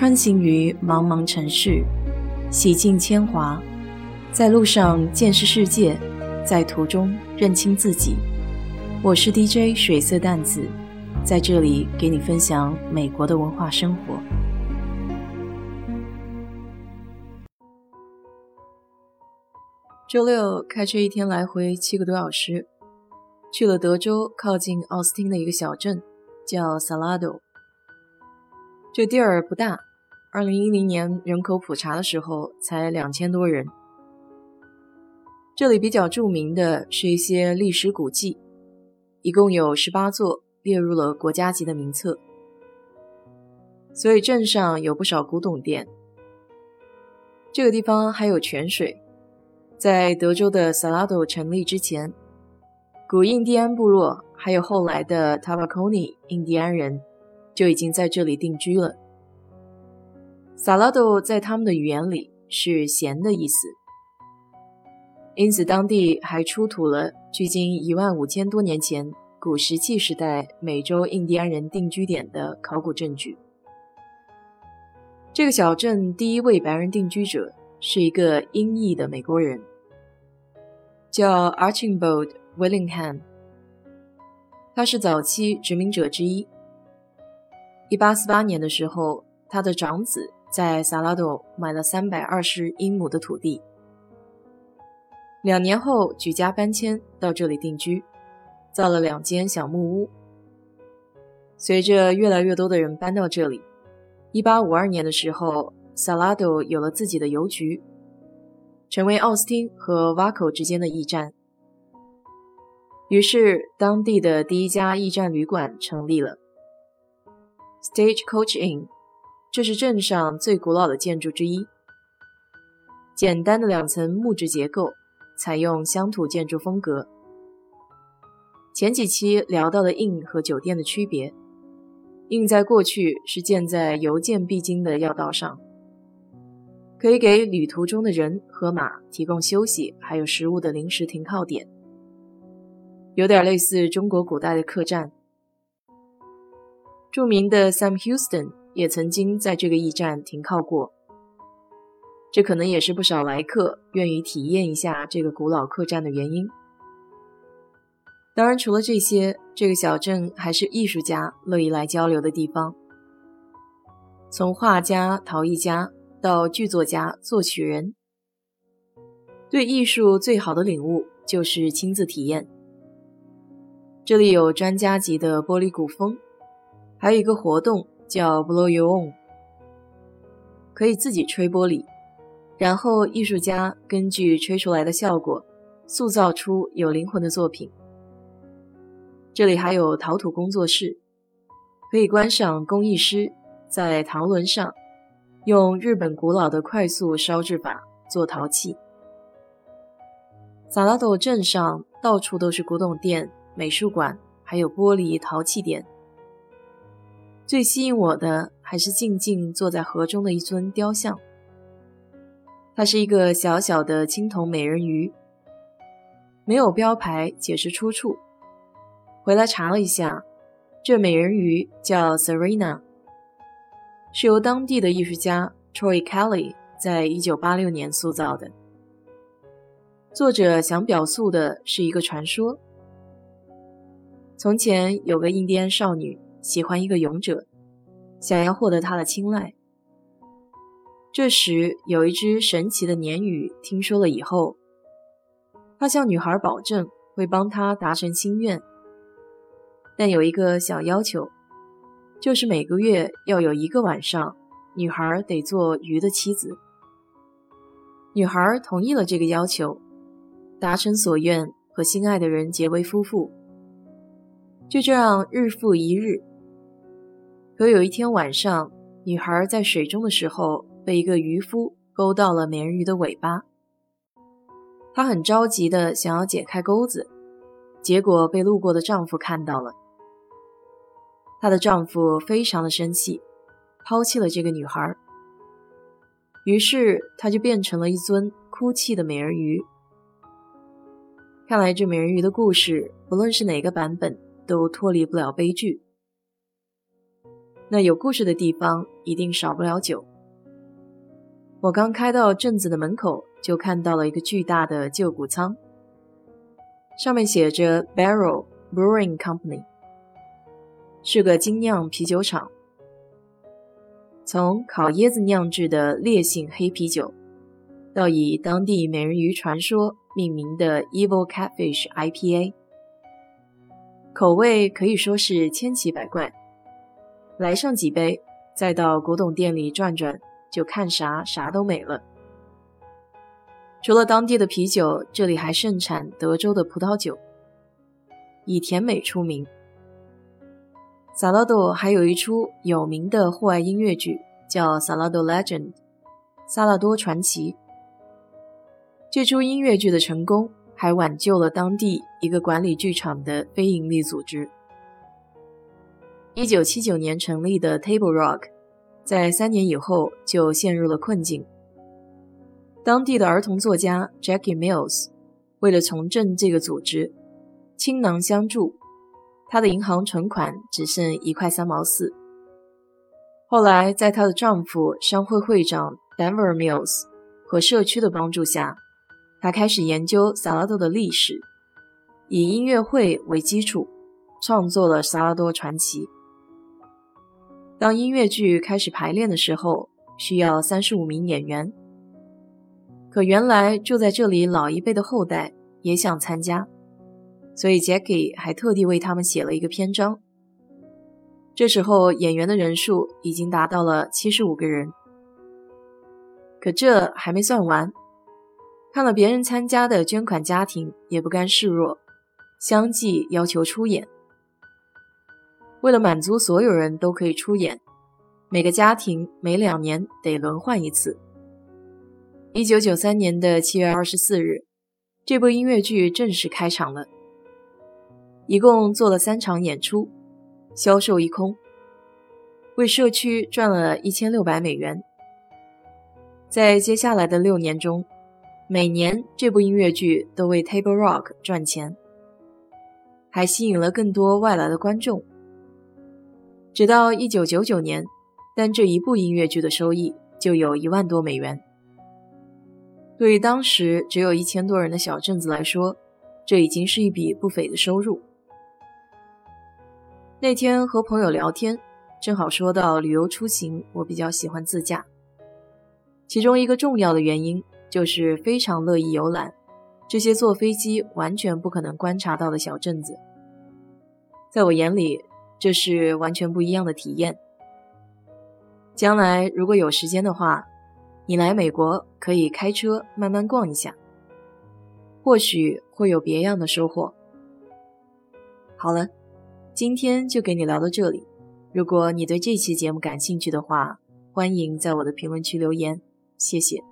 穿行于茫茫城市，洗尽铅华，在路上见识世界，在途中认清自己。我是 DJ 水色淡子，在这里给你分享美国的文化生活。周六开车一天来回七个多小时，去了德州靠近奥斯汀的一个小镇，叫 Salado。这地儿不大，二零一零年人口普查的时候才两千多人。这里比较著名的是一些历史古迹，一共有十八座列入了国家级的名册，所以镇上有不少古董店。这个地方还有泉水，在德州的 Salado 成立之前，古印第安部落还有后来的 Tabaconi 印第安人。就已经在这里定居了。萨拉多在他们的语言里是“咸”的意思，因此当地还出土了距今一万五千多年前古石器时代美洲印第安人定居点的考古证据。这个小镇第一位白人定居者是一个英裔的美国人，叫 Archibald Willingham，他是早期殖民者之一。一八四八年的时候，他的长子在萨拉多买了三百二十英亩的土地。两年后，举家搬迁到这里定居，造了两间小木屋。随着越来越多的人搬到这里，一八五二年的时候，萨拉多有了自己的邮局，成为奥斯汀和瓦口之间的驿站。于是，当地的第一家驿站旅馆成立了。Stagecoach Inn，这是镇上最古老的建筑之一。简单的两层木质结构，采用乡土建筑风格。前几期聊到的 in 和酒店的区别。in 在过去是建在邮件必经的要道上，可以给旅途中的人和马提供休息还有食物的临时停靠点，有点类似中国古代的客栈。著名的 Sam Houston 也曾经在这个驿站停靠过，这可能也是不少来客愿意体验一下这个古老客栈的原因。当然，除了这些，这个小镇还是艺术家乐意来交流的地方。从画家、陶艺家到剧作家、作曲人，对艺术最好的领悟就是亲自体验。这里有专家级的玻璃古风。还有一个活动叫 Blow Your Own，可以自己吹玻璃，然后艺术家根据吹出来的效果，塑造出有灵魂的作品。这里还有陶土工作室，可以观赏工艺师在陶轮上用日本古老的快速烧制法做陶器。萨拉多镇上到处都是古董店、美术馆，还有玻璃陶器店。最吸引我的还是静静坐在河中的一尊雕像。它是一个小小的青铜美人鱼，没有标牌解释出处。回来查了一下，这美人鱼叫 Serena，是由当地的艺术家 Troy Kelly 在一九八六年塑造的。作者想表述的是一个传说：从前有个印第安少女。喜欢一个勇者，想要获得他的青睐。这时，有一只神奇的鲶鱼听说了以后，他向女孩保证会帮她达成心愿，但有一个小要求，就是每个月要有一个晚上，女孩得做鱼的妻子。女孩同意了这个要求，达成所愿，和心爱的人结为夫妇。就这样，日复一日。可有一天晚上，女孩在水中的时候，被一个渔夫勾到了美人鱼的尾巴。她很着急的想要解开钩子，结果被路过的丈夫看到了。她的丈夫非常的生气，抛弃了这个女孩。于是她就变成了一尊哭泣的美人鱼。看来这美人鱼的故事，不论是哪个版本，都脱离不了悲剧。那有故事的地方一定少不了酒。我刚开到镇子的门口，就看到了一个巨大的旧谷仓，上面写着 Barrel Brewing Company，是个精酿啤酒厂。从烤椰子酿制的烈性黑啤酒，到以当地美人鱼传说命名的 Evil Catfish IPA，口味可以说是千奇百怪。来上几杯，再到古董店里转转。就看啥啥都美了。除了当地的啤酒，这里还盛产德州的葡萄酒，以甜美出名。萨拉多还有一出有名的户外音乐剧，叫《萨拉多 Legend》（萨拉多传奇）。这出音乐剧的成功，还挽救了当地一个管理剧场的非营利组织。一九七九年成立的 Table Rock。在三年以后就陷入了困境。当地的儿童作家 Jackie Mills 为了重振这个组织，倾囊相助，她的银行存款只剩一块三毛四。后来，在她的丈夫商会会长 Denver Mills 和社区的帮助下，她开始研究萨拉多的历史，以音乐会为基础，创作了《萨拉多传奇》。当音乐剧开始排练的时候，需要三十五名演员。可原来住在这里老一辈的后代也想参加，所以 Jackie 还特地为他们写了一个篇章。这时候演员的人数已经达到了七十五个人。可这还没算完，看了别人参加的捐款家庭也不甘示弱，相继要求出演。为了满足所有人都可以出演，每个家庭每两年得轮换一次。一九九三年的七月二十四日，这部音乐剧正式开场了。一共做了三场演出，销售一空，为社区赚了一千六百美元。在接下来的六年中，每年这部音乐剧都为 Table Rock 赚钱，还吸引了更多外来的观众。直到一九九九年，单这一部音乐剧的收益就有一万多美元。对于当时只有一千多人的小镇子来说，这已经是一笔不菲的收入。那天和朋友聊天，正好说到旅游出行，我比较喜欢自驾，其中一个重要的原因就是非常乐意游览这些坐飞机完全不可能观察到的小镇子。在我眼里。这是完全不一样的体验。将来如果有时间的话，你来美国可以开车慢慢逛一下，或许会有别样的收获。好了，今天就给你聊到这里。如果你对这期节目感兴趣的话，欢迎在我的评论区留言，谢谢。